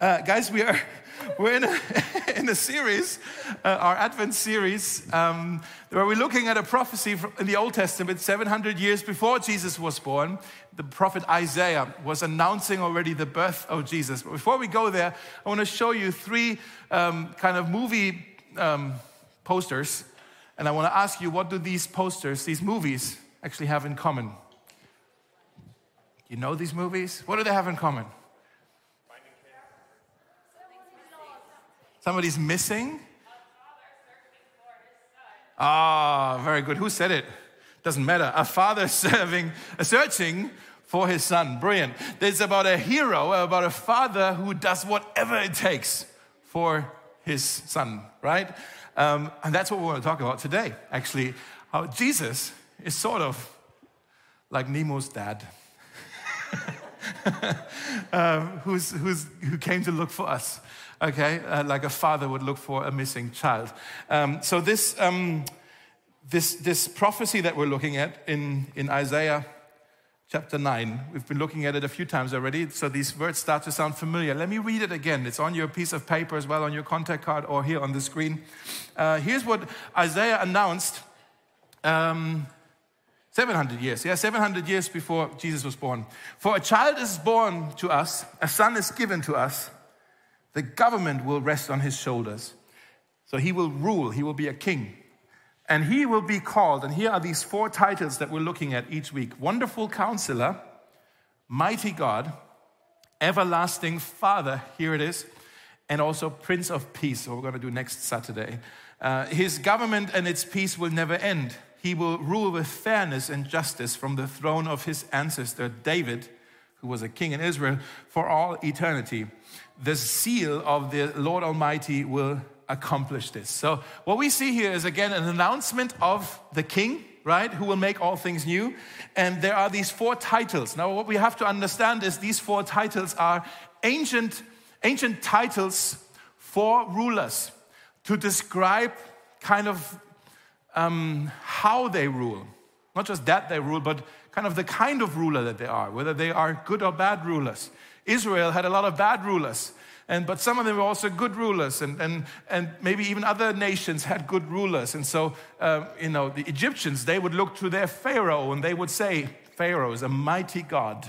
Uh, guys, we are we're in a, in a series, uh, our Advent series, um, where we're looking at a prophecy in the Old Testament, 700 years before Jesus was born. The prophet Isaiah was announcing already the birth of Jesus. But before we go there, I want to show you three um, kind of movie um, posters, and I want to ask you, what do these posters, these movies, actually have in common? You know these movies? What do they have in common? Somebody's missing? Ah, oh, very good. Who said it? Doesn't matter. A father serving, searching for his son. Brilliant. It's about a hero, about a father who does whatever it takes for his son, right? Um, and that's what we want to talk about today, actually. How Jesus is sort of like Nemo's dad, um, who's, who's, who came to look for us okay, uh, like a father would look for a missing child. Um, so this, um, this, this prophecy that we're looking at in, in Isaiah chapter 9, we've been looking at it a few times already, so these words start to sound familiar. Let me read it again. It's on your piece of paper as well, on your contact card, or here on the screen. Uh, here's what Isaiah announced. Um, 700 years, yeah, 700 years before Jesus was born. For a child is born to us, a son is given to us, the government will rest on his shoulders. So he will rule, he will be a king. And he will be called, and here are these four titles that we're looking at each week Wonderful Counselor, Mighty God, Everlasting Father, here it is, and also Prince of Peace, what we're going to do next Saturday. Uh, his government and its peace will never end. He will rule with fairness and justice from the throne of his ancestor David, who was a king in Israel, for all eternity the seal of the Lord Almighty will accomplish this. So, what we see here is again an announcement of the king, right, who will make all things new. And there are these four titles. Now, what we have to understand is these four titles are ancient, ancient titles for rulers to describe kind of um, how they rule. Not just that they rule, but kind of the kind of ruler that they are, whether they are good or bad rulers. Israel had a lot of bad rulers. And, but some of them were also good rulers, and, and, and maybe even other nations had good rulers. And so, uh, you know, the Egyptians, they would look to their Pharaoh and they would say, Pharaoh is a mighty God.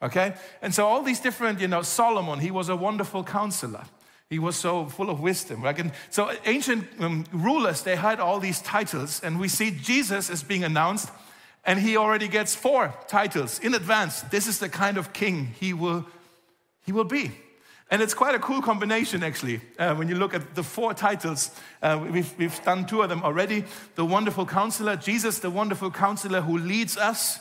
Okay? And so, all these different, you know, Solomon, he was a wonderful counselor. He was so full of wisdom. Right? And so, ancient um, rulers, they had all these titles, and we see Jesus is being announced and he already gets four titles in advance. This is the kind of king he will, he will be. And it's quite a cool combination, actually, uh, when you look at the four titles. Uh, we've, we've done two of them already. The Wonderful Counselor, Jesus, the Wonderful Counselor who leads us,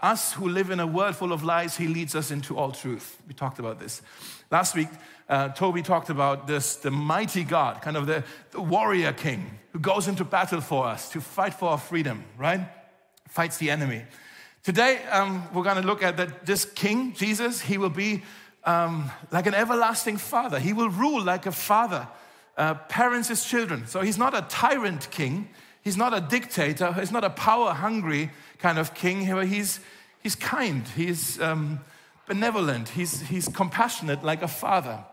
us who live in a world full of lies, he leads us into all truth. We talked about this. Last week, uh, Toby talked about this, the mighty God, kind of the, the warrior king who goes into battle for us to fight for our freedom, right? Fights the enemy. Today, um, we're going to look at that this king, Jesus, he will be um, like an everlasting father. He will rule like a father, uh, parents his children. So he's not a tyrant king. He's not a dictator. He's not a power hungry kind of king. He's, he's kind. He's um, benevolent. He's, he's compassionate like a father.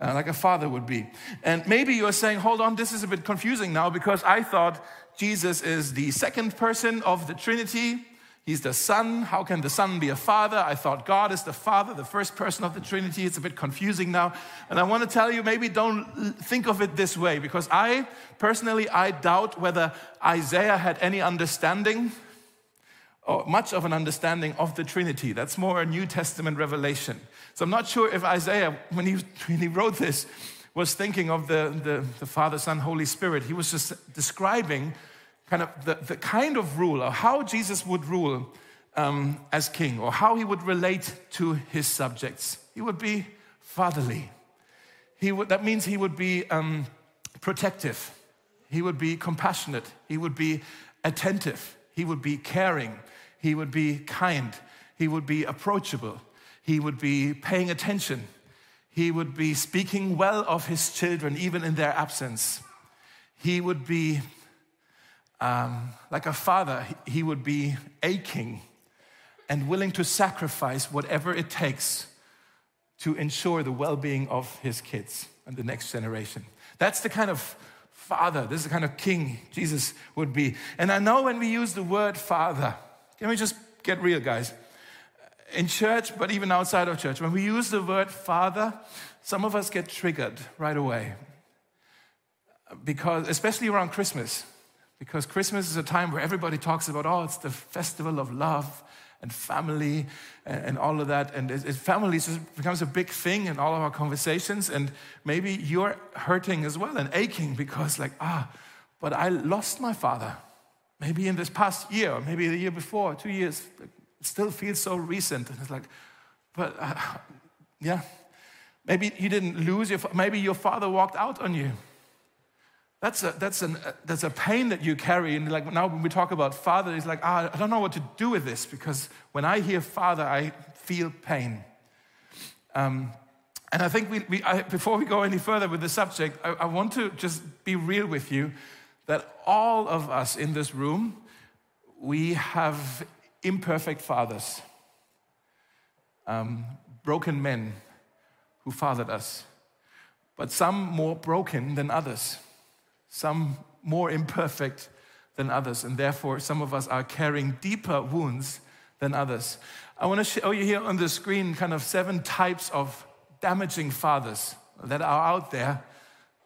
Uh, like a father would be. And maybe you're saying, hold on, this is a bit confusing now because I thought Jesus is the second person of the Trinity. He's the Son. How can the Son be a father? I thought God is the Father, the first person of the Trinity. It's a bit confusing now. And I want to tell you, maybe don't think of it this way, because I personally, I doubt whether Isaiah had any understanding or much of an understanding of the Trinity. That's more a New Testament revelation. So I'm not sure if Isaiah, when he, when he wrote this, was thinking of the, the, the Father, Son, Holy Spirit. He was just describing kind of the, the kind of rule or how Jesus would rule um, as king or how he would relate to his subjects. He would be fatherly. He would, that means he would be um, protective. He would be compassionate. He would be attentive. He would be caring. He would be kind. He would be approachable. He would be paying attention. He would be speaking well of his children, even in their absence. He would be um, like a father, he would be aching and willing to sacrifice whatever it takes to ensure the well being of his kids and the next generation. That's the kind of father, this is the kind of king Jesus would be. And I know when we use the word father, can we just get real, guys? In church, but even outside of church, when we use the word father, some of us get triggered right away. Because, especially around Christmas, because Christmas is a time where everybody talks about, oh, it's the festival of love and family and, and all of that. And it, it, family just becomes a big thing in all of our conversations. And maybe you're hurting as well and aching because, like, ah, but I lost my father. Maybe in this past year, maybe the year before, two years. It still feels so recent. And it's like, but uh, yeah, maybe you didn't lose your, maybe your father walked out on you. That's a, that's, an, uh, that's a pain that you carry. And like now when we talk about father, it's like, ah, I don't know what to do with this because when I hear father, I feel pain. Um, and I think we, we I, before we go any further with the subject, I, I want to just be real with you that all of us in this room, we have imperfect fathers, um, broken men who fathered us, but some more broken than others some more imperfect than others, and therefore some of us are carrying deeper wounds than others. I want to show you here on the screen kind of seven types of damaging fathers that are out there,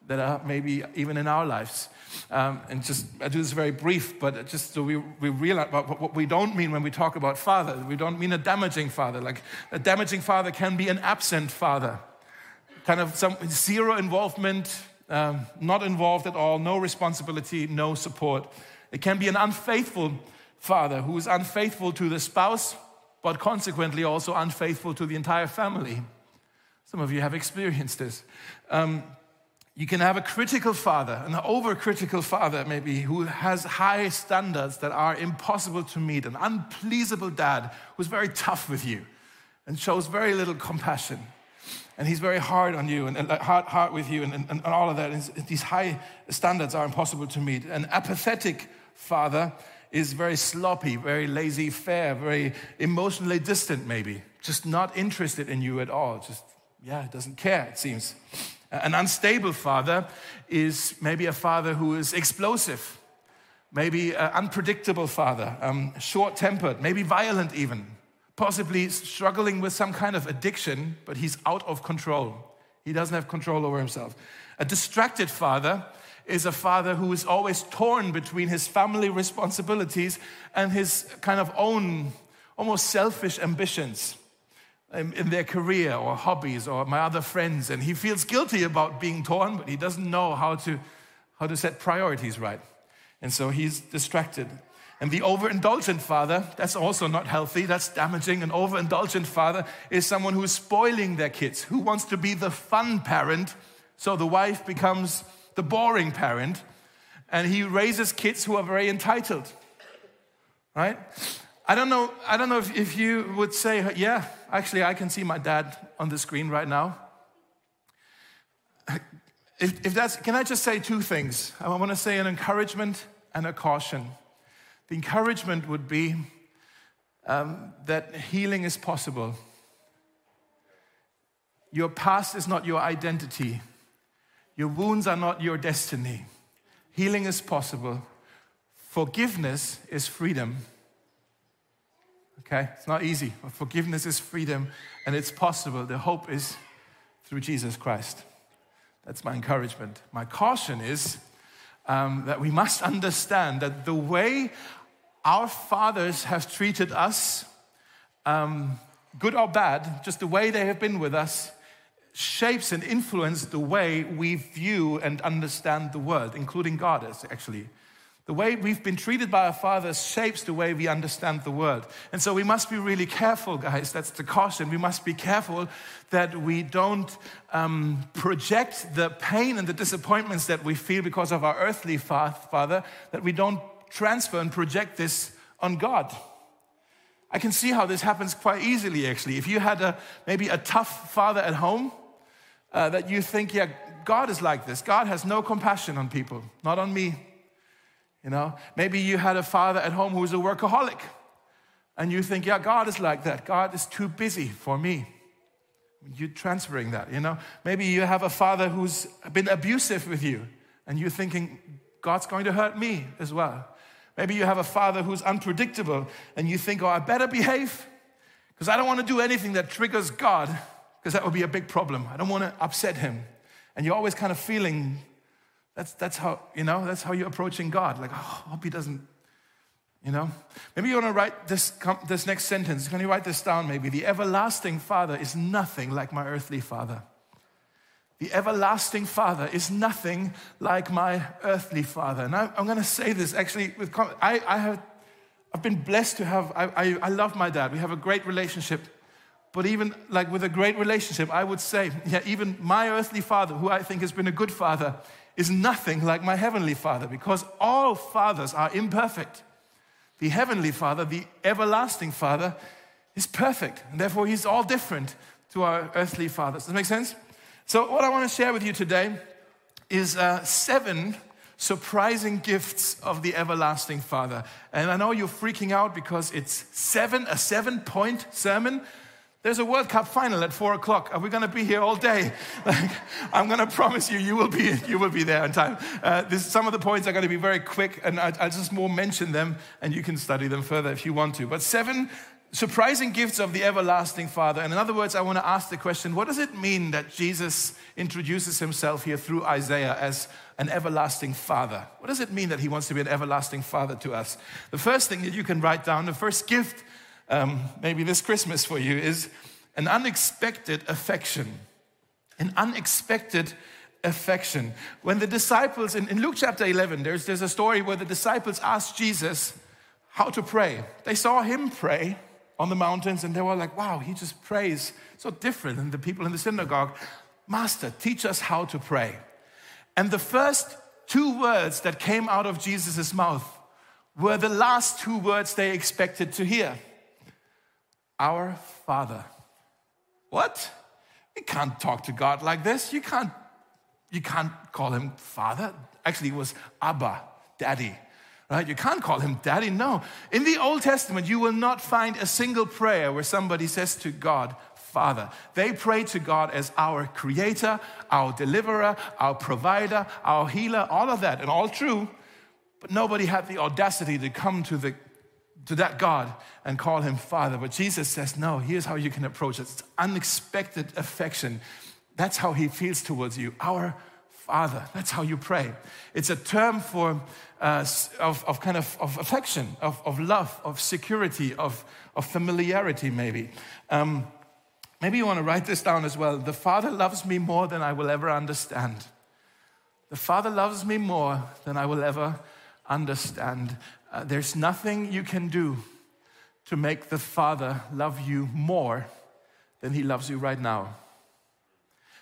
that are maybe even in our lives. Um, and just, I do this very brief, but just so we, we realize what, we don't mean when we talk about father. We don't mean a damaging father. Like a damaging father can be an absent father, kind of some zero involvement, um, not involved at all, no responsibility, no support. It can be an unfaithful father who is unfaithful to the spouse, but consequently also unfaithful to the entire family. Some of you have experienced this. Um, you can have a critical father, an overcritical father, maybe, who has high standards that are impossible to meet, an unpleasable dad who's very tough with you and shows very little compassion and he's very hard on you and, and hard, hard with you and, and, and all of that. And these high standards are impossible to meet. An apathetic father is very sloppy, very laissez-faire, very emotionally distant, maybe, just not interested in you at all. Just, yeah, doesn't care, it seems. An unstable father is maybe a father who is explosive, maybe an unpredictable father, um, short tempered, maybe violent even possibly struggling with some kind of addiction, but he's out of control. He doesn't have control over himself. A distracted father is a father who is always torn between his family responsibilities and his kind of own, almost selfish ambitions in their career or hobbies or my other friends. And he feels guilty about being torn, but he doesn't know how to, how to set priorities right. And so he's distracted. And the overindulgent father, that's also not healthy, that's damaging. An overindulgent father is someone who's spoiling their kids, who wants to be the fun parent, so the wife becomes the boring parent, and he raises kids who are very entitled. Right? I don't know, I don't know if, if you would say, yeah, actually, I can see my dad on the screen right now. If, if that's, can I just say two things? I want to say an encouragement and a caution. The encouragement would be um, that healing is possible. Your past is not your identity, your wounds are not your destiny. Healing is possible. Forgiveness is freedom. Okay? It's not easy, but forgiveness is freedom and it's possible. The hope is through Jesus Christ. That's my encouragement. My caution is um, that we must understand that the way our fathers have treated us, um, good or bad, just the way they have been with us, shapes and influences the way we view and understand the world, including God, actually. The way we've been treated by our fathers shapes the way we understand the world. And so we must be really careful, guys. That's the caution. We must be careful that we don't um, project the pain and the disappointments that we feel because of our earthly father, that we don't transfer and project this on God. I can see how this happens quite easily, actually. If you had a, maybe a tough father at home, uh, that you think, yeah, God is like this. God has no compassion on people, not on me. You know, maybe you had a father at home who was a workaholic, and you think, yeah, God is like that. God is too busy for me. You're transferring that, you know? Maybe you have a father who's been abusive with you, and you're thinking, God's going to hurt me as well. Maybe you have a father who's unpredictable, and you think, oh, I better behave because I don't want to do anything that triggers God, because that would be a big problem. I don't want to upset him. And you're always kind of feeling that's, that's how, you know, that's how you're approaching God. Like, oh, I hope he doesn't you know? Maybe you want to write this, this next sentence. Can you write this down maybe? The everlasting Father is nothing like my earthly father. The everlasting Father is nothing like my earthly father. And I, am going to say this actually with I, I have I've been blessed to have I, I, I love my dad. We have a great relationship. But even like with a great relationship, I would say, yeah, even my earthly father, who I think has been a good father, is nothing like my heavenly father because all fathers are imperfect. The heavenly Father, the everlasting Father, is perfect. And therefore, he's all different to our earthly fathers. Does that make sense? So, what I want to share with you today is uh, seven surprising gifts of the everlasting Father. And I know you're freaking out because it's seven, a seven point sermon. There's a World Cup final at four o'clock. Are we going to be here all day? Like, I'm going to promise you, you will be, you will be there on time. Uh, this, some of the points are going to be very quick, and I, I'll just more mention them, and you can study them further if you want to. But seven surprising gifts of the everlasting Father. And in other words, I want to ask the question what does it mean that Jesus introduces himself here through Isaiah as an everlasting Father? What does it mean that he wants to be an everlasting Father to us? The first thing that you can write down, the first gift um, maybe this Christmas for you is an unexpected affection. An unexpected affection. When the disciples, in, in Luke chapter 11, there's, there's a story where the disciples asked Jesus how to pray. They saw him pray on the mountains and they were like, wow, he just prays so different than the people in the synagogue. Master, teach us how to pray. And the first two words that came out of Jesus' mouth were the last two words they expected to hear. Our Father. What? You can't talk to God like this. You can't, you can't call him Father. Actually, it was Abba, Daddy. Right? You can't call him daddy. No. In the Old Testament, you will not find a single prayer where somebody says to God, Father. They pray to God as our creator, our deliverer, our provider, our healer, all of that, and all true. But nobody had the audacity to come to the to that God and call him Father. But Jesus says, no, here's how you can approach it. It's unexpected affection. That's how he feels towards you. Our Father. That's how you pray. It's a term for uh, of, of kind of, of affection, of, of love, of security, of, of familiarity, maybe. Um, maybe you want to write this down as well. The Father loves me more than I will ever understand. The Father loves me more than I will ever understand. Uh, there's nothing you can do to make the Father love you more than He loves you right now.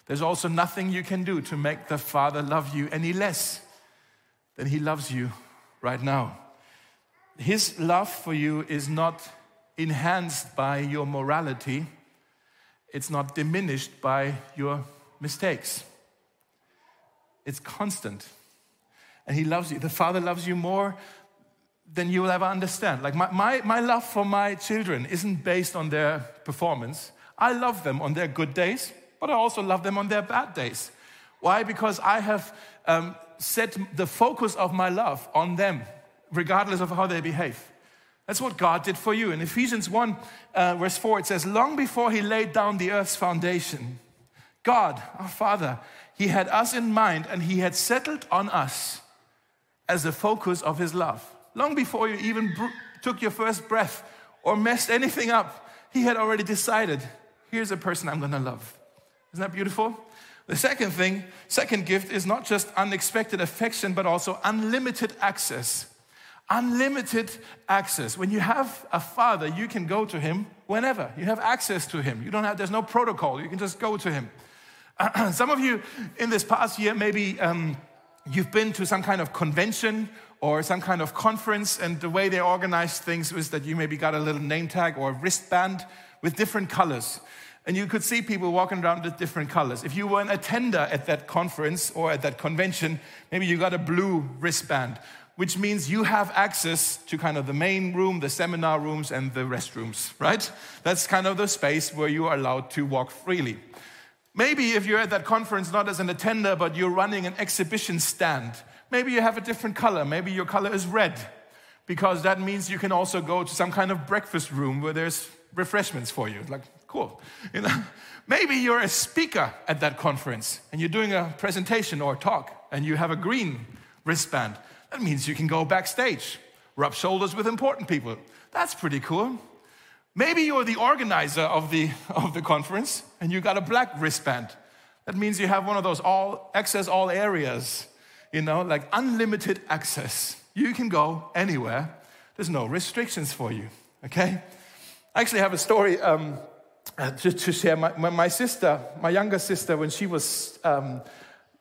There's also nothing you can do to make the Father love you any less than He loves you right now. His love for you is not enhanced by your morality, it's not diminished by your mistakes. It's constant. And He loves you. The Father loves you more than you will ever understand. Like my, my, my love for my children isn't based on their performance. I love them on their good days, but I also love them on their bad days. Why? Because I have um, set the focus of my love on them, regardless of how they behave. That's what God did for you. In Ephesians 1, uh, verse 4, it says, Long before he laid down the earth's foundation, God, our Father, he had us in mind and he had settled on us as the focus of his love long before you even took your first breath or messed anything up, he had already decided here's a person I'm gonna love. Isn't that beautiful? The second thing, second gift is not just unexpected affection, but also unlimited access. Unlimited access. When you have a father, you can go to him whenever. You have access to him. You don't have, there's no protocol. You can just go to him. Some of you in this past year, maybe um, you've been to some kind of convention or some kind of conference, and the way they organized things was that you maybe got a little name tag or a wristband with different colors. And you could see people walking around with different colors. If you were an attender at that conference or at that convention, maybe you got a blue wristband. which means you have access to kind of the main room, the seminar rooms, and the restrooms, right? That's kind of the space where you are allowed to walk freely. Maybe if you're at that conference not as an attender, but you're running an exhibition stand, maybe you have a different color. Maybe your color is red, because that means you can also go to some kind of breakfast room where there's refreshments for you. Like, cool. You know? Maybe you're a speaker at that conference and you're doing a presentation or a talk and you have a green wristband. That means you can go backstage, rub shoulders with important people. That's pretty cool. Maybe you're the organizer of the, of the conference and you got a black wristband. That means you have one of those all access all areas, you know, like unlimited access. You can go anywhere. There's no restrictions for you, okay? I actually have a story um, uh, to, to, share. My, my, my, sister, my younger sister, when she was um,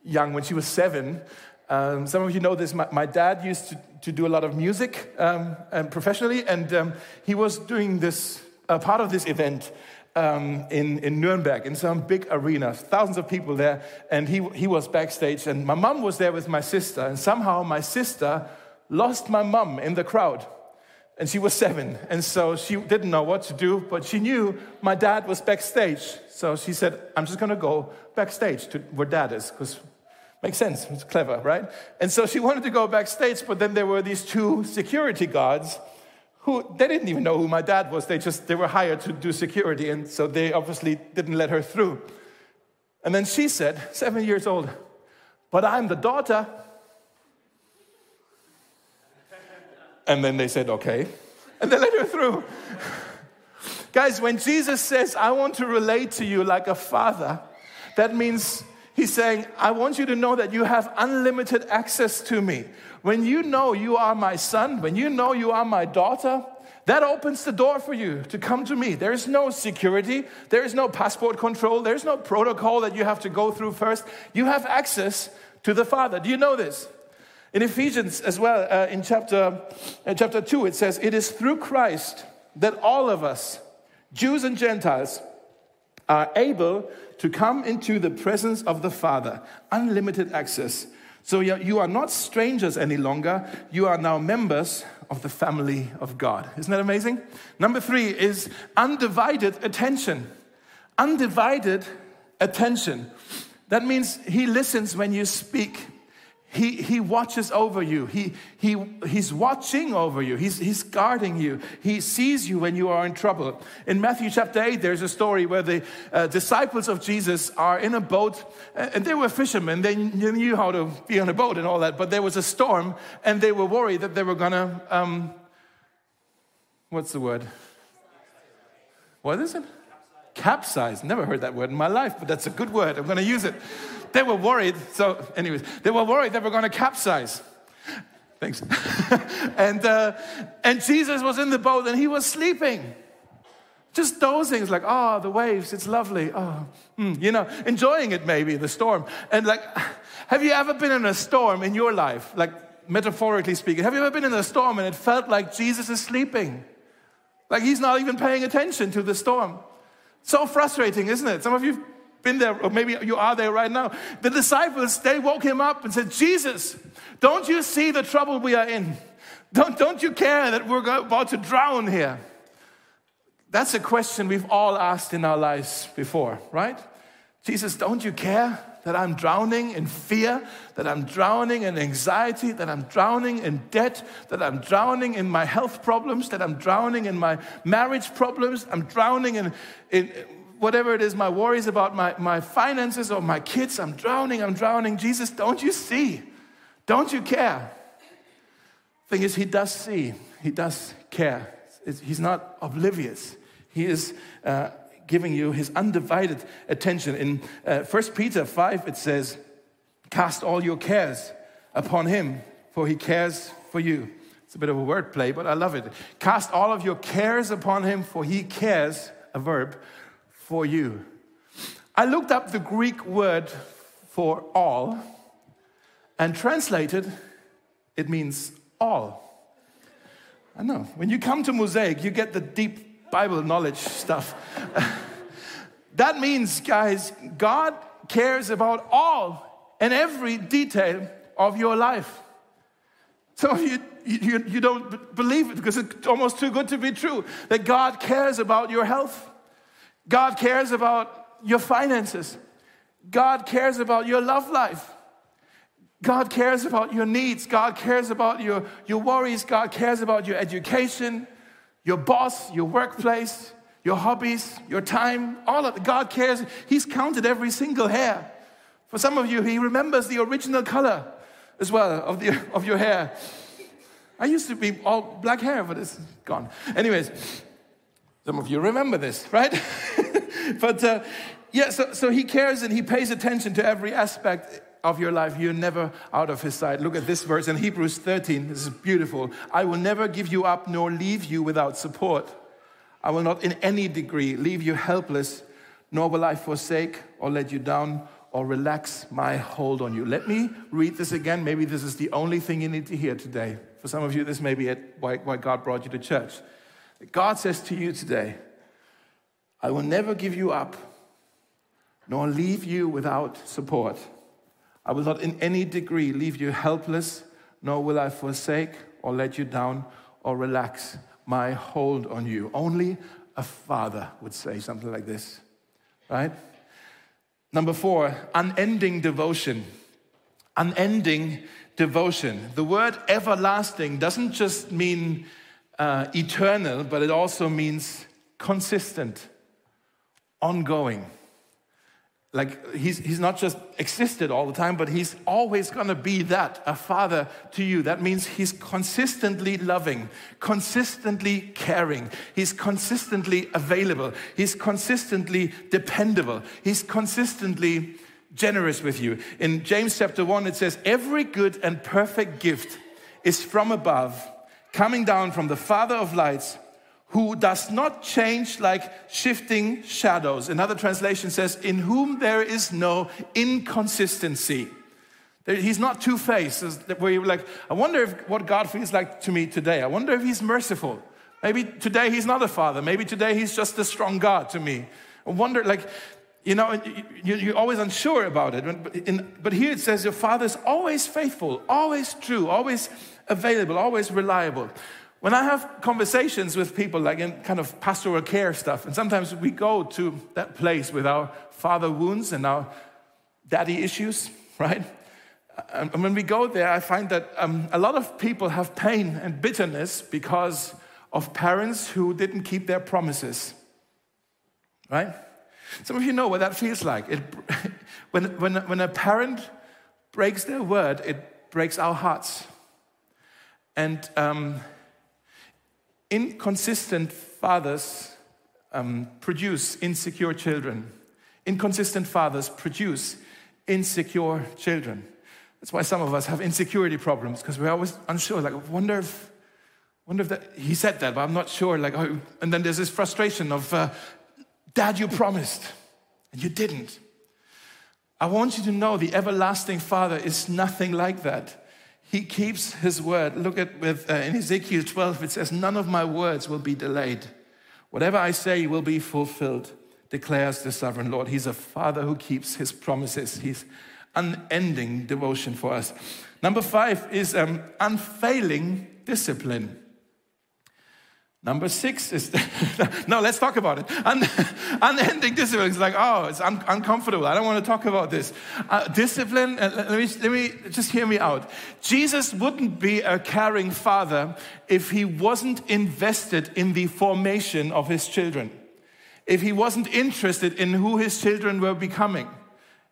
young, when she was seven, um, some of you know this. My, my dad used to, to, do a lot of music um, and professionally, and um, he was doing this uh, part of this event um, in, in Nuremberg in some big arena, thousands of people there, and he, he was backstage. And my mom was there with my sister, and somehow my sister lost my mom in the crowd. And she was seven, and so she didn't know what to do, but she knew my dad was backstage. So she said, I'm just gonna go backstage to where dad is, because Makes sense. It's clever, right? And so she wanted to go backstage, but then there were these two security guards who they didn't even know who my dad was. They just they were hired to do security, and so they obviously didn't let her through. And then she said, seven years old, but I'm the daughter. And then they said, okay. And they let her through. Guys, when Jesus says, I want to relate to you like a father, that means He's saying, I want you to know that you have unlimited access to me. When you know you are my son, when you know you are my daughter, that opens the door for you to come to me. There is no security, there is no passport control, there's no protocol that you have to go through first. You have access to the Father. Do you know this? In Ephesians as well, uh, in chapter, uh, chapter 2, it says, It is through Christ that all of us, Jews and Gentiles, are able to come into the presence of the Father, unlimited access. So you are not strangers any longer, you are now members of the family of God. Isn't that amazing? Number three is undivided attention. Undivided attention. That means He listens when you speak. He, he watches over you. He, he, he's watching over you. He's, he's guarding you. He sees you when you are in trouble. In Matthew chapter 8, there's a story where the uh, disciples of Jesus are in a boat, and they were fishermen. They knew how to be on a boat and all that, but there was a storm, and they were worried that they were going to, um, what's the word? What is it? Capsize. Never heard that word in my life, but that's a good word. I'm going to use it they were worried. So, anyways, they were worried they were going to capsize. Thanks. and, uh, and Jesus was in the boat and he was sleeping. Just dozing. Like, oh, the waves, it's lovely. Oh, mm, you know, enjoying it maybe, the storm. And like, have you ever been in a storm in your life? Like, metaphorically speaking, have you ever been in a storm and it felt like Jesus is sleeping? Like he's not even paying attention to the storm. So frustrating, isn't it? Some of you have been there, or maybe you are there right now. The disciples, they woke him up and said, Jesus, don't you see the trouble we are in? Don't, don't you care that we're about to drown here? That's a question we've all asked in our lives before, right? Jesus, don't you care that I'm drowning in fear, that I'm drowning in anxiety, that I'm drowning in debt, that I'm drowning in my health problems, that I'm drowning in my marriage problems, I'm drowning in, in whatever it is, my worries about my, my finances or my kids, I'm drowning, I'm drowning. Jesus, don't you see? Don't you care? Thing is, he does see, he does care. He's not oblivious. He is uh, giving you his undivided attention. In uh, 1 Peter 5, it says, Cast all your cares upon him, for he cares for you. It's a bit of a wordplay, but I love it. Cast all of your cares upon him, for he cares, a verb, for you. I looked up the Greek word for all and translated, it means all. I know. When you come to Mosaic, you get the deep Bible knowledge stuff. that means, guys, God cares about all and every detail of your life. Of you, you, you don't believe it because it's almost too good to be true that God cares about your health. God cares about your finances. God cares about your love life. God cares about your needs. God cares about your, your worries. God cares about your education, your boss, your workplace, your hobbies, your time. All of it. God cares. He's counted every single hair. For some of you, He remembers the original color as well of, the, of your hair. I used to be all black hair, but it's gone. Anyways, some of you remember this, right? but uh, yeah, so, so he cares and he pays attention to every aspect of your life. You're never out of his sight. Look at this verse in Hebrews 13. This is beautiful. I will never give you up nor leave you without support. I will not in any degree leave you helpless, nor will I forsake or let you down or relax my hold on you. Let me read this again. Maybe this is the only thing you need to hear today. For some of you, this may be it, why, why God brought you to church. God says to you today, I will never give you up nor leave you without support. I will not in any degree leave you helpless, nor will I forsake or let you down or relax my hold on you. Only a father would say something like this, right? Number four, unending devotion. Unending devotion. The word everlasting doesn't just mean uh, eternal, but it also means consistent, ongoing like he's, he's not just existed all the time but he's always going to be that a father to you. That means he's consistently loving consistently caring. He's consistently available. He's consistently dependable. He's consistently generous with you. In james chapter 1 it says every good and perfect gift is from above coming down from the father of lights who does not change like shifting shadows. Another translation says, in whom there is no inconsistency. He's not two faced, where you're like, I wonder if what God feels like to me today. I wonder if He's merciful. Maybe today He's not a father. Maybe today He's just a strong God to me. I wonder, like, you know, you're always unsure about it. But here it says your father is always faithful, always true, always available, always reliable. When I have conversations with people, like in kind of pastoral care stuff, and sometimes we go to that place with our father wounds and our daddy issues, right? And when we go there, I find that um, a lot of people have pain and bitterness because of parents who didn't keep their promises, right? Some of you know what that feels like. It, when, when, when a parent breaks their word, it breaks our hearts. And um, Inconsistent fathers um, produce insecure children. Inconsistent fathers produce insecure children. That's why some of us have insecurity problems because we're always unsure. Like, I wonder if, wonder if that he said that, but I'm not sure. Like, oh, and then there's this frustration of, uh, Dad, you promised, and you didn't. I want you to know the everlasting Father is nothing like that. He keeps his word. Look at with uh, in Ezekiel 12 it says none of my words will be delayed. Whatever I say will be fulfilled, declares the sovereign Lord. He's a father who keeps his promises. He's unending devotion for us. Number 5 is um, unfailing discipline. Number six is, no, let's talk about it. Un, unending discipline. It's like, oh, it's un, uncomfortable. I don't want to talk about this. Uh, discipline, uh, let, me, let me just hear me out. Jesus wouldn't be a caring father if he wasn't invested in the formation of his children, if he wasn't interested in who his children were becoming.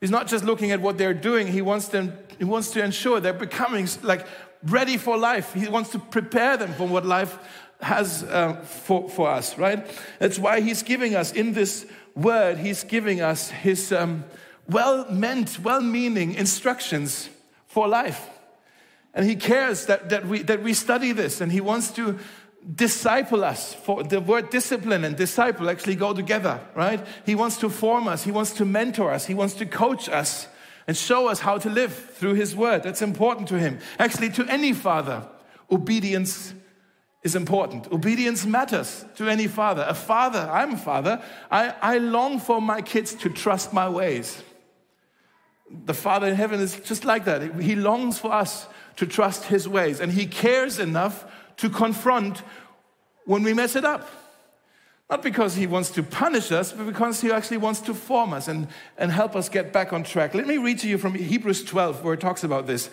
He's not just looking at what they're doing, he wants, them, he wants to ensure they're becoming like ready for life. He wants to prepare them for what life has uh, for, for us, right? That's why he's giving us in this word, he's giving us his um, well meant, well meaning instructions for life. And he cares that, that, we, that we study this and he wants to disciple us. For the word discipline and disciple actually go together, right? He wants to form us, he wants to mentor us, he wants to coach us and show us how to live through his word. That's important to him. Actually, to any father, obedience is important. Obedience matters to any father. A father, I'm a father, I, I long for my kids to trust my ways. the Father in heaven is just like that. He longs for us to trust His ways, and He cares enough to confront when we mess it up. Not because He wants to punish us, but because He actually wants to form us and, and help us get back on track. Let me read to you from Hebrews 12, where it talks about this.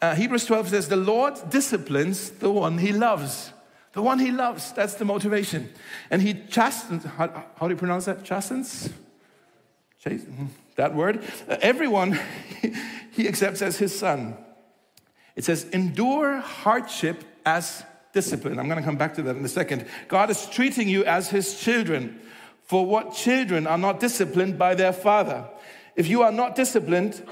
Uh, Hebrews 12 says, The Lord disciplines the one He loves. The one He loves, that's the motivation. And He chastens, how, how do you pronounce that? Chastens? That word? Uh, everyone He accepts as His son. It says, endure hardship as discipline. I'm going to come back to that in a second. God is treating you as his children. For what children are not disciplined by their father? If you are not disciplined,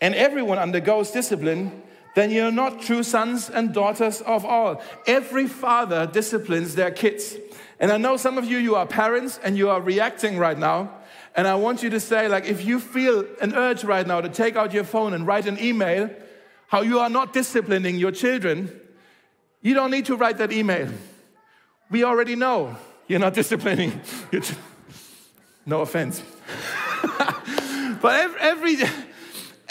and everyone undergoes discipline, then you're not true sons and daughters of all. Every father disciplines their kids. And I know some of you, you are parents and you are reacting right now. And I want you to say, like, if you feel an urge right now to take out your phone and write an email, how you are not disciplining your children, you don't need to write that email. We already know you're not disciplining. No offense. but every, every,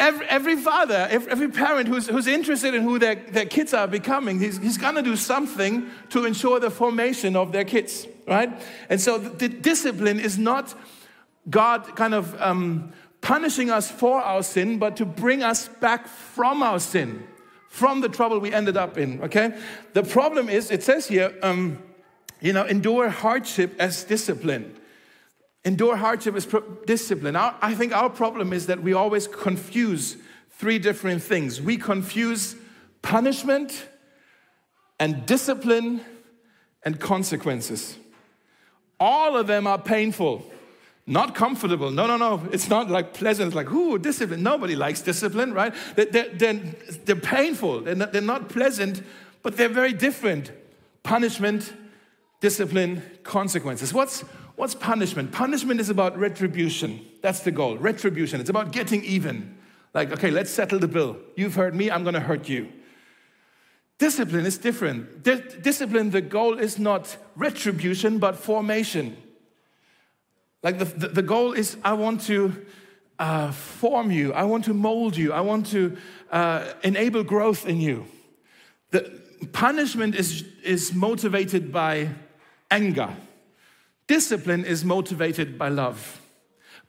every father, every, parent who's, who's interested in who their, their kids are becoming, he's, he's going to do something to ensure the formation of their kids, right? And so the, the discipline is not God kind of um, punishing us for our sin, but to bring us back from our sin, from the trouble we ended up in, okay? The problem is, it says here, um, you know, endure hardship as discipline. Endure hardship as discipline. Our, I think our problem is that we always confuse three different things. We confuse punishment and discipline and consequences. All of them are painful. Not comfortable. No, no, no. It's not like pleasant. It's like, ooh, discipline. Nobody likes discipline, right? They're, they're, they're painful. They're not, they're not pleasant, but they're very different. Punishment, discipline, consequences. What's, what's punishment? Punishment is about retribution. That's the goal. Retribution. It's about getting even. Like, okay, let's settle the bill. You've hurt me, I'm going to hurt you. Discipline is different. discipline, the goal is not retribution, but formation. Like the, the, the goal is, I want to uh, form you, I want to mold you, I want to uh, enable growth in you. The punishment is, is motivated by anger, discipline is motivated by love.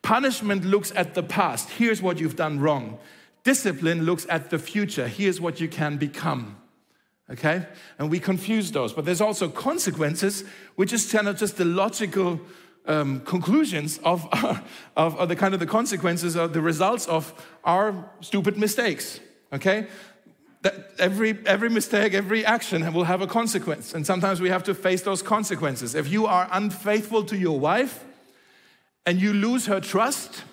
Punishment looks at the past, here's what you've done wrong. Discipline looks at the future, here's what you can become. Okay? And we confuse those. But there's also consequences, which is kind of just the logical um, conclusions of, of, of, the kind of the consequences of the results of our stupid mistakes. Okay? That every, every mistake, every action will have a consequence. And sometimes we have to face those consequences. If you are unfaithful to your wife and you lose her trust,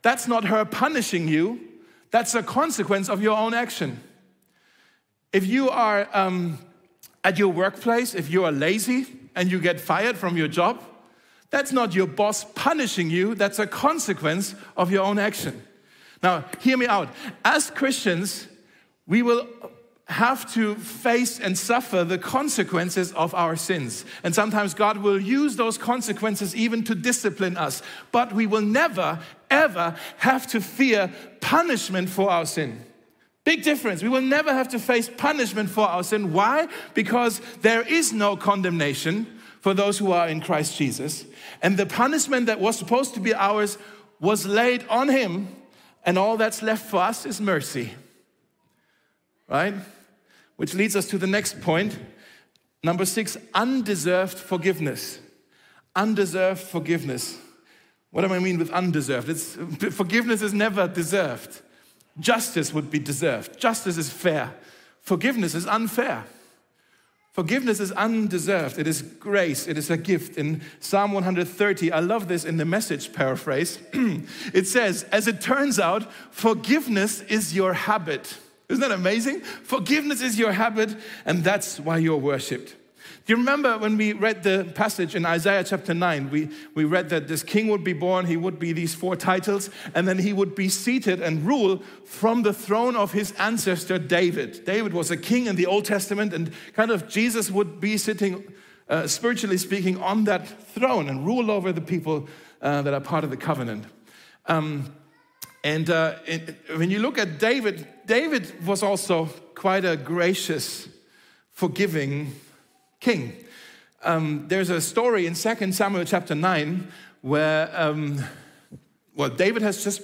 that's not her punishing you, that's a consequence of your own action. If you are um, at your workplace, if you are lazy and you get fired from your job, that's not your boss punishing you, that's a consequence of your own action. Now, hear me out. As Christians, we will have to face and suffer the consequences of our sins. And sometimes God will use those consequences even to discipline us. But we will never, ever have to fear punishment for our sin. Big difference. We will never have to face punishment for our sin. Why? Because there is no condemnation for those who are in Christ Jesus. And the punishment that was supposed to be ours was laid on him, and all that's left for us is mercy. Right? Which leads us to the next point. Number six, undeserved forgiveness. Undeserved forgiveness. What do I mean with undeserved? It's, forgiveness is never deserved. Justice would be deserved. Justice is fair. Forgiveness is unfair. Forgiveness is undeserved. It is grace. It is a gift. In Psalm 130, I love this in the message paraphrase. it says, As it turns out, forgiveness is your habit. Isn't that amazing? Forgiveness is your habit, and that's why you're worshiped. Do you remember when we read the passage in Isaiah chapter 9? We, we read that this king would be born, he would be these four titles, and then he would be seated and rule from the throne of his ancestor David. David was a king in the Old Testament, and kind of Jesus would be sitting, uh, spiritually speaking, on that throne and rule over the people uh, that are part of the covenant. Um, And uh, when you look at David, David was also quite a gracious, forgiving king. Um, there's a story in 2 Samuel chapter 9 where, um, well, David has just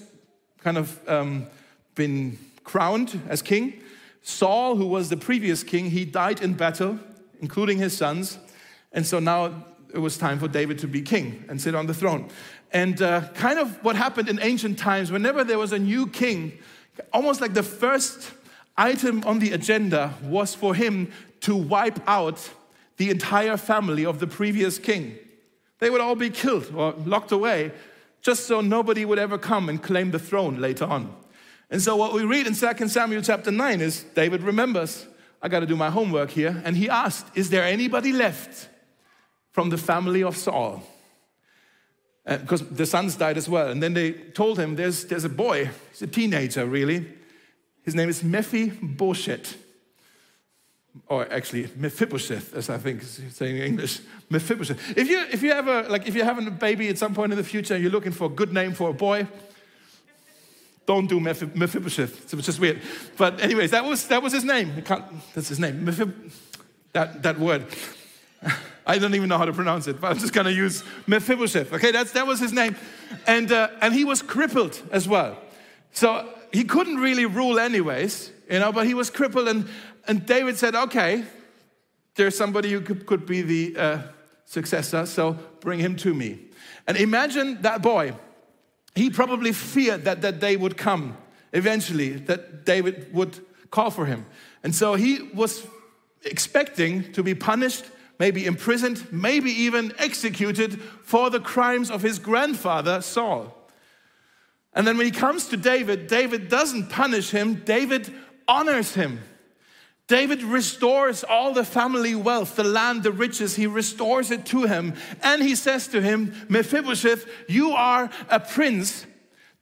kind of um, been crowned as king. Saul, who was the previous king, he died in battle, including his sons. And so now it was time for David to be king and sit on the throne. And uh, kind of what happened in ancient times, whenever there was a new king, almost like the first item on the agenda was for him to wipe out the entire family of the previous king. They would all be killed or locked away just so nobody would ever come and claim the throne later on. And so, what we read in 2 Samuel chapter 9 is David remembers, I got to do my homework here. And he asked, Is there anybody left from the family of Saul? Because uh, the sons died as well. And then they told him, There's, there's a boy, he's a teenager, really. His name is Mephibosheth. Or actually, Mephibosheth, as I think is saying in English. Mephibosheth. If you, if you ever, like, if you're having a baby at some point in the future and you're looking for a good name for a boy, don't do Mephibosheth. It's just weird. But anyways, that was, that was his name. That's his name. Mephib, that, that word. I don't even know how to pronounce it, but I'm just going to use Mephibosheth. Okay, that's, that was his name. And, uh, and he was crippled as well. So he couldn't really rule, anyways, you know, but he was crippled. And, and David said, okay, there's somebody who could, could be the uh, successor, so bring him to me. And imagine that boy. He probably feared that that day would come eventually, that David would call for him. And so he was expecting to be punished maybe imprisoned, maybe even executed for the crimes of his grandfather, Saul. And then when he comes to David, David doesn't punish him, David honors him. David restores all the family wealth, the land, the riches, he restores it to him. And he says to him, Mephibosheth, you are a prince.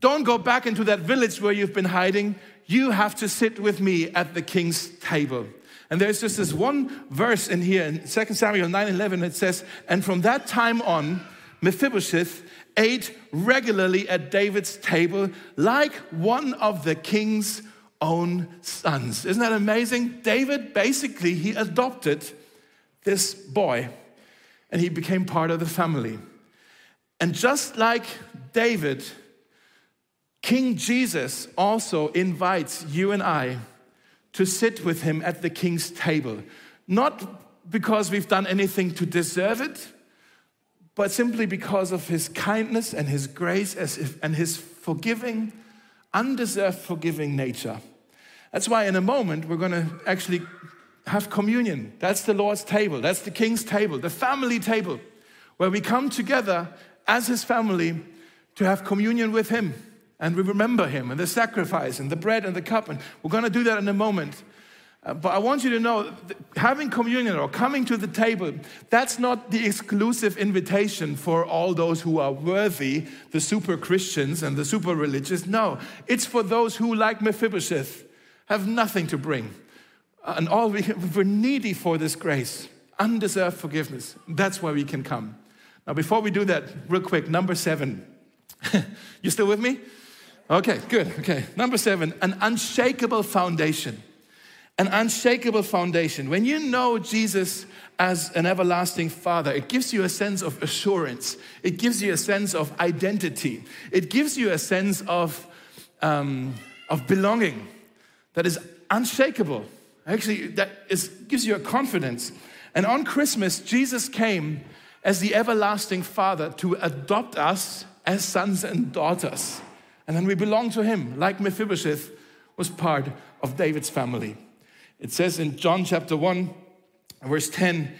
Don't go back into that village where you've been hiding. You have to sit with me at the king's table. And there's just this one verse in here in 2 Samuel 9 11, it says, And from that time on, Mephibosheth ate regularly at David's table like one of the king's own sons. Isn't that amazing? David basically he adopted this boy and he became part of the family. And just like David, King Jesus also invites you and I to sit with him at the king's table. Not because we've done anything to deserve it, but simply because of his kindness and his grace if, and his forgiving, undeserved forgiving nature. That's why in a moment we're going to actually have communion. That's the Lord's table, that's the king's table, the family table, where we come together as his family to have communion with him and we remember him and the sacrifice and the bread and the cup. And we're going to do that in a moment. Uh, but I want you to know having communion or coming to the table, that's not the exclusive invitation for all those who are worthy, the super Christians and the super religious. No, it's for those who, like Mephibosheth, have nothing to bring. And all we, we're needy for this grace, undeserved forgiveness. That's why we can come. Now, before we do that, real quick, number seven. you still with me? Okay, good. Okay. Number seven, an unshakable foundation. An unshakable foundation. When you know Jesus as an everlasting Father, it gives you a sense of assurance, it gives you a sense of identity, it gives you a sense of, um, of belonging that is unshakable. Actually, that is, gives you a confidence. And on Christmas, Jesus came as the everlasting Father to adopt us as sons and daughters. And then we belong to him, like Mephibosheth was part of David's family. It says in John chapter 1, verse 10,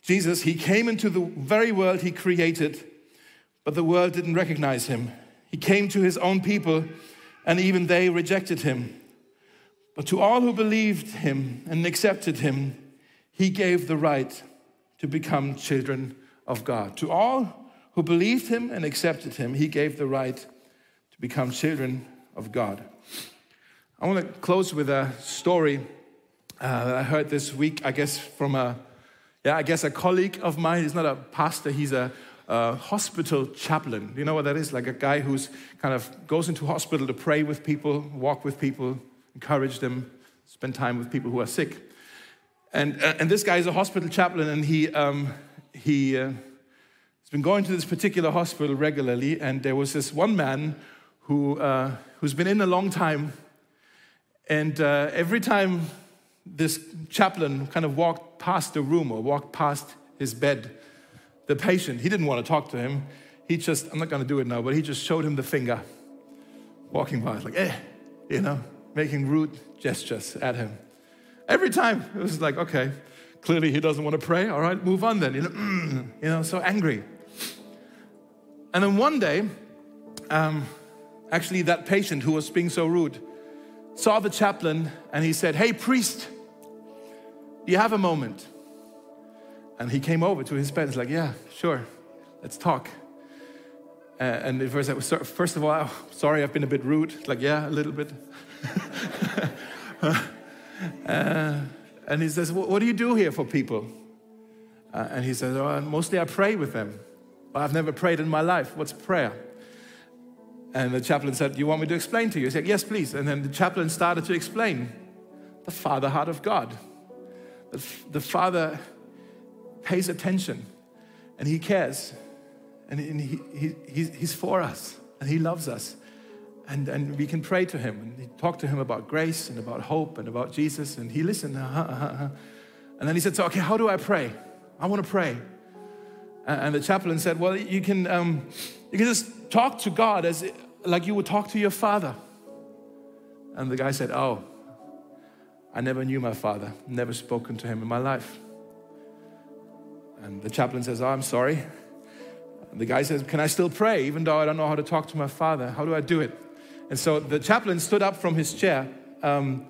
Jesus, he came into the very world he created, but the world didn't recognize him. He came to his own people, and even they rejected him. But to all who believed him and accepted him, he gave the right to become children of God. To all who believed him and accepted him, he gave the right to become children of God. I want to close with a story uh, that I heard this week, I guess, from a, yeah, I guess a colleague of mine. He's not a pastor, he's a, uh, hospital chaplain. You know what that is? Like a guy who's kind of goes into hospital to pray with people, walk with people, encourage them, spend time with people who are sick. And, uh, and this guy is a hospital chaplain, and he, um, he uh, has been going to this particular hospital regularly. And there was this one man who, uh, who's been in a long time. And uh, every time this chaplain kind of walked past the room or walked past his bed, the patient, he didn't want to talk to him. He just, I'm not going to do it now, but he just showed him the finger walking by, like, eh, you know, making rude gestures at him. Every time it was like, okay, clearly he doesn't want to pray. All right, move on then. You know, mm, you know so angry. And then one day, um, actually, that patient who was being so rude saw the chaplain and he said, Hey, priest, do you have a moment? And he came over to his bed. He's like, Yeah, sure, let's talk. Uh, and first, first of all, oh, sorry, I've been a bit rude. Like, yeah, a little bit. uh, and he says, What do you do here for people? Uh, and he says, oh, Mostly I pray with them. I've never prayed in my life. What's prayer? And the chaplain said, Do you want me to explain to you? He said, Yes, please. And then the chaplain started to explain the Father heart of God. The, the Father pays attention and He cares and, he, he, he, He's for us and He loves us. And, and we can pray to Him and talk to Him about grace and about hope and about Jesus. And He listened. Uh-huh, uh-huh. uh-huh. And then He said, So, okay, how do I pray? I want to pray. And the chaplain said, Well, you can, um, you can just talk to God as like you would talk to your father. And the guy said, Oh, I never knew my father, never spoken to him in my life. And the chaplain says, Oh, I'm sorry. And the guy says, Can I still pray, even though I don't know how to talk to my father? How do I do it? And so the chaplain stood up from his chair um,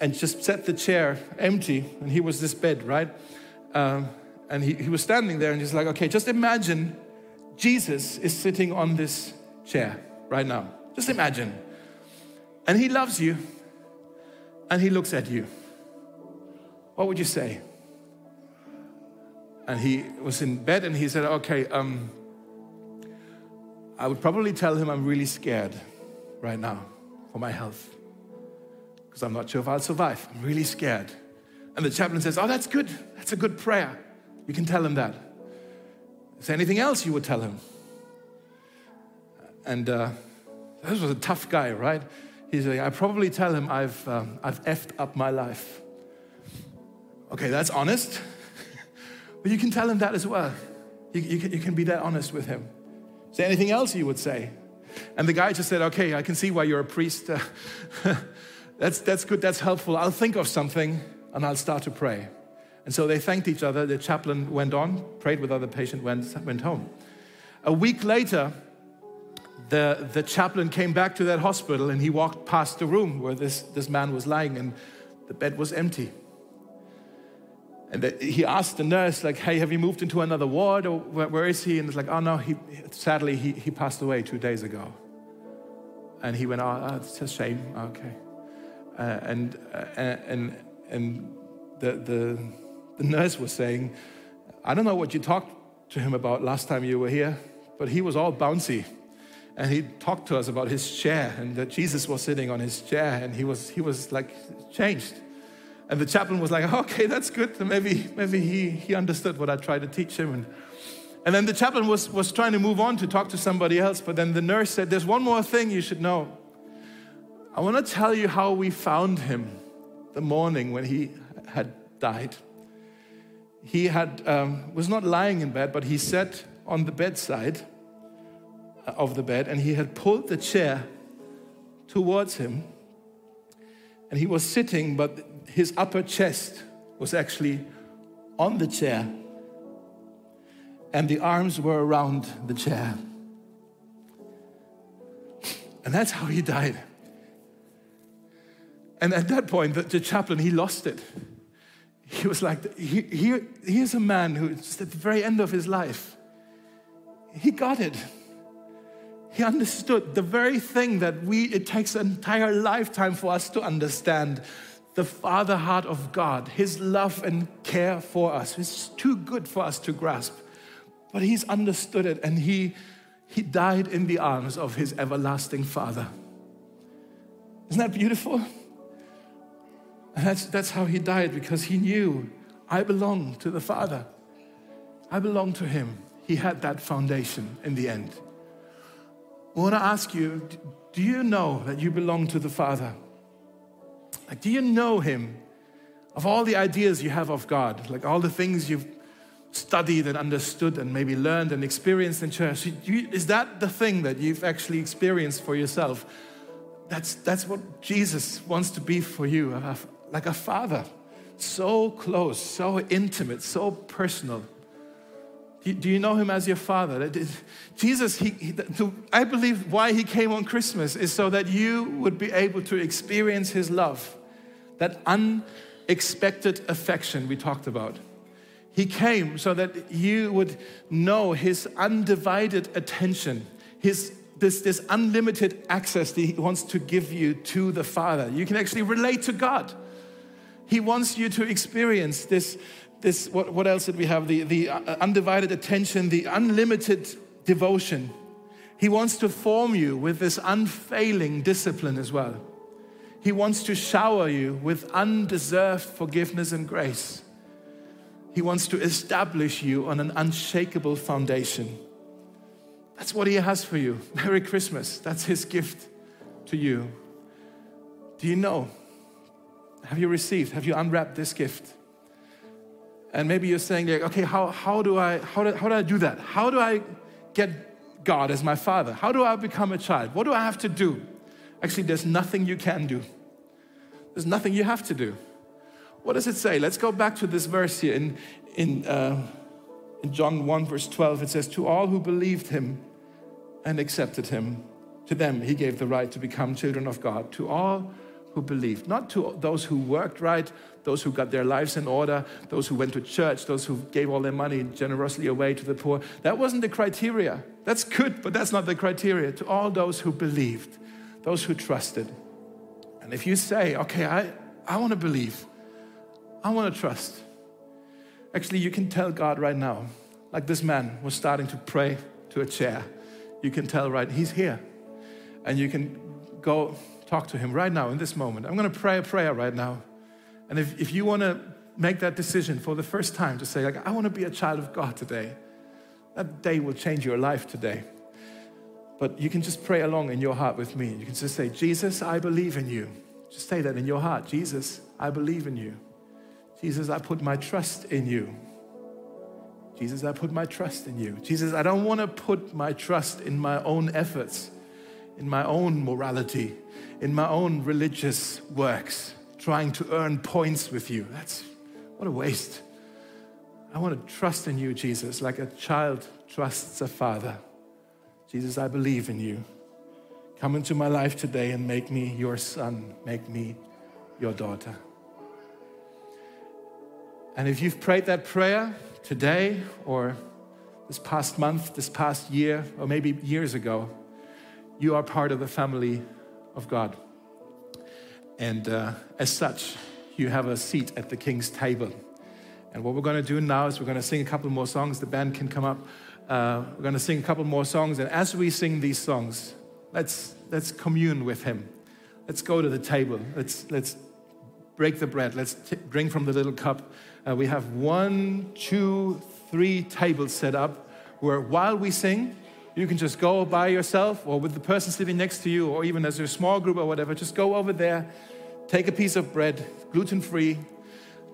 and just set the chair empty, and he was this bed, right? Um, and he, he was standing there and he's like, Okay, just imagine Jesus is sitting on this chair right now. Just imagine. And he loves you and he looks at you. What would you say? And he was in bed and he said, Okay, um, I would probably tell him I'm really scared right now for my health because I'm not sure if I'll survive. I'm really scared. And the chaplain says, Oh, that's good. That's a good prayer. You can tell him that. Is there anything else you would tell him? And uh, this was a tough guy, right? He's like, I probably tell him I've, um, I've effed up my life. Okay, that's honest. but you can tell him that as well. You, you, can, you can be that honest with him. Is there anything else you would say? And the guy just said, Okay, I can see why you're a priest. that's, that's good, that's helpful. I'll think of something and I'll start to pray. And so they thanked each other. The chaplain went on, prayed with other patients, went, went home. A week later, the, the chaplain came back to that hospital and he walked past the room where this, this man was lying and the bed was empty. And he asked the nurse, like, hey, have you moved into another ward or where, where is he? And it's like, oh no, he, sadly, he, he passed away two days ago. And he went, oh, oh it's a shame. Okay. Uh, and, uh, and, and the, the, the nurse was saying, I don't know what you talked to him about last time you were here, but he was all bouncy and he talked to us about his chair and that Jesus was sitting on his chair and he was, he was like changed. And the chaplain was like, okay, that's good. Maybe, maybe he, he understood what I tried to teach him. And, and then the chaplain was, was trying to move on to talk to somebody else. But then the nurse said, there's one more thing you should know. I want to tell you how we found him the morning when he had died. He had, um, was not lying in bed, but he sat on the bedside of the bed and he had pulled the chair towards him. And he was sitting, but his upper chest was actually on the chair. And the arms were around the chair. And that's how he died. And at that point, the, the chaplain, he lost it. He was like, he, he, here's a man who, just at the very end of his life, he got it. He understood the very thing that we, it takes an entire lifetime for us to understand the Father heart of God, His love and care for us. It's too good for us to grasp. but he's understood it and he, he died in the arms of his everlasting Father. Isn't that beautiful? And that's, that's how he died because he knew I belong to the Father. I belong to him. He had that foundation in the end. I want to ask you do you know that you belong to the Father? Like, do you know him? Of all the ideas you have of God, like all the things you've studied and understood and maybe learned and experienced in church, is that the thing that you've actually experienced for yourself? That's, that's what Jesus wants to be for you, like a father. So close, so intimate, so personal. Do you know him as your father? Jesus, he, he, I believe why he came on Christmas is so that you would be able to experience his love, that unexpected affection we talked about. He came so that you would know his undivided attention, his this, this unlimited access that he wants to give you to the Father. You can actually relate to God. He wants you to experience this, this what, what else did we have? The, the uh, undivided attention, the unlimited devotion. He wants to form you with this unfailing discipline as well. He wants to shower you with undeserved forgiveness and grace. He wants to establish you on an unshakable foundation. That's what He has for you. Merry Christmas. That's His gift to you. Do you know? Have you received? Have you unwrapped this gift? And maybe you're saying, like, okay, how, how, do I, how, do, how do I do that? How do I get God as my father? How do I become a child? What do I have to do? Actually, there's nothing you can do. There's nothing you have to do. What does it say? Let's go back to this verse here in, in, uh, in John 1, verse 12. It says, To all who believed him and accepted him, to them he gave the right to become children of God. To all who believed, not to those who worked right, those who got their lives in order, those who went to church, those who gave all their money generously away to the poor. That wasn't the criteria. That's good, but that's not the criteria. To all those who believed, those who trusted. And if you say, okay, I, I want to believe, I want to trust. Actually, you can tell God right now, like this man was starting to pray to a chair. You can tell right, he's here. And you can go talk to him right now in this moment. I'm going to pray a prayer right now. And if, if you want to make that decision for the first time to say, like, I want to be a child of God today, that day will change your life today. But you can just pray along in your heart with me. You can just say, Jesus, I believe in you. Just say that in your heart. Jesus, I believe in you. Jesus, I put my trust in you. Jesus, I put my trust in you. Jesus, I don't want to put my trust in my own efforts, in my own morality, in my own religious works, trying to earn points with you. That's what a waste. I want to trust in you, Jesus, like a child trusts a father. Jesus, I believe in you. Come into my life today and make me your son, make me your daughter. And if you've prayed that prayer today or this past month, this past year, or maybe years ago, you are part of the family of God. And uh, as such, you have a seat at the King's table. And what we're going to do now is we're going to sing a couple more songs. The band can come up. Uh, we're going to sing a couple more songs. And as we sing these songs, let's, let's commune with Him. Let's go to the table. Let's, let's break the bread. Let's t- drink from the little cup. Uh, we have one, two, three tables set up where while we sing, you can just go by yourself or with the person sitting next to you, or even as a small group or whatever, just go over there, take a piece of bread, gluten free,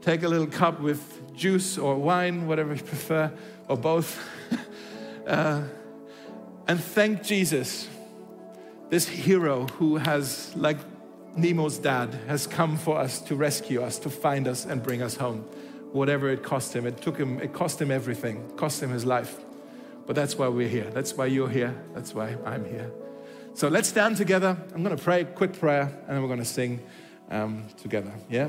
take a little cup with juice or wine, whatever you prefer, or both, uh, and thank Jesus, this hero who has, like Nemo's dad, has come for us to rescue us, to find us and bring us home whatever it cost him. It took him, it cost him everything, cost him his life. But that's why we're here. That's why you're here. That's why I'm here. So let's stand together. I'm going to pray a quick prayer and then we're going to sing um, together. Yeah?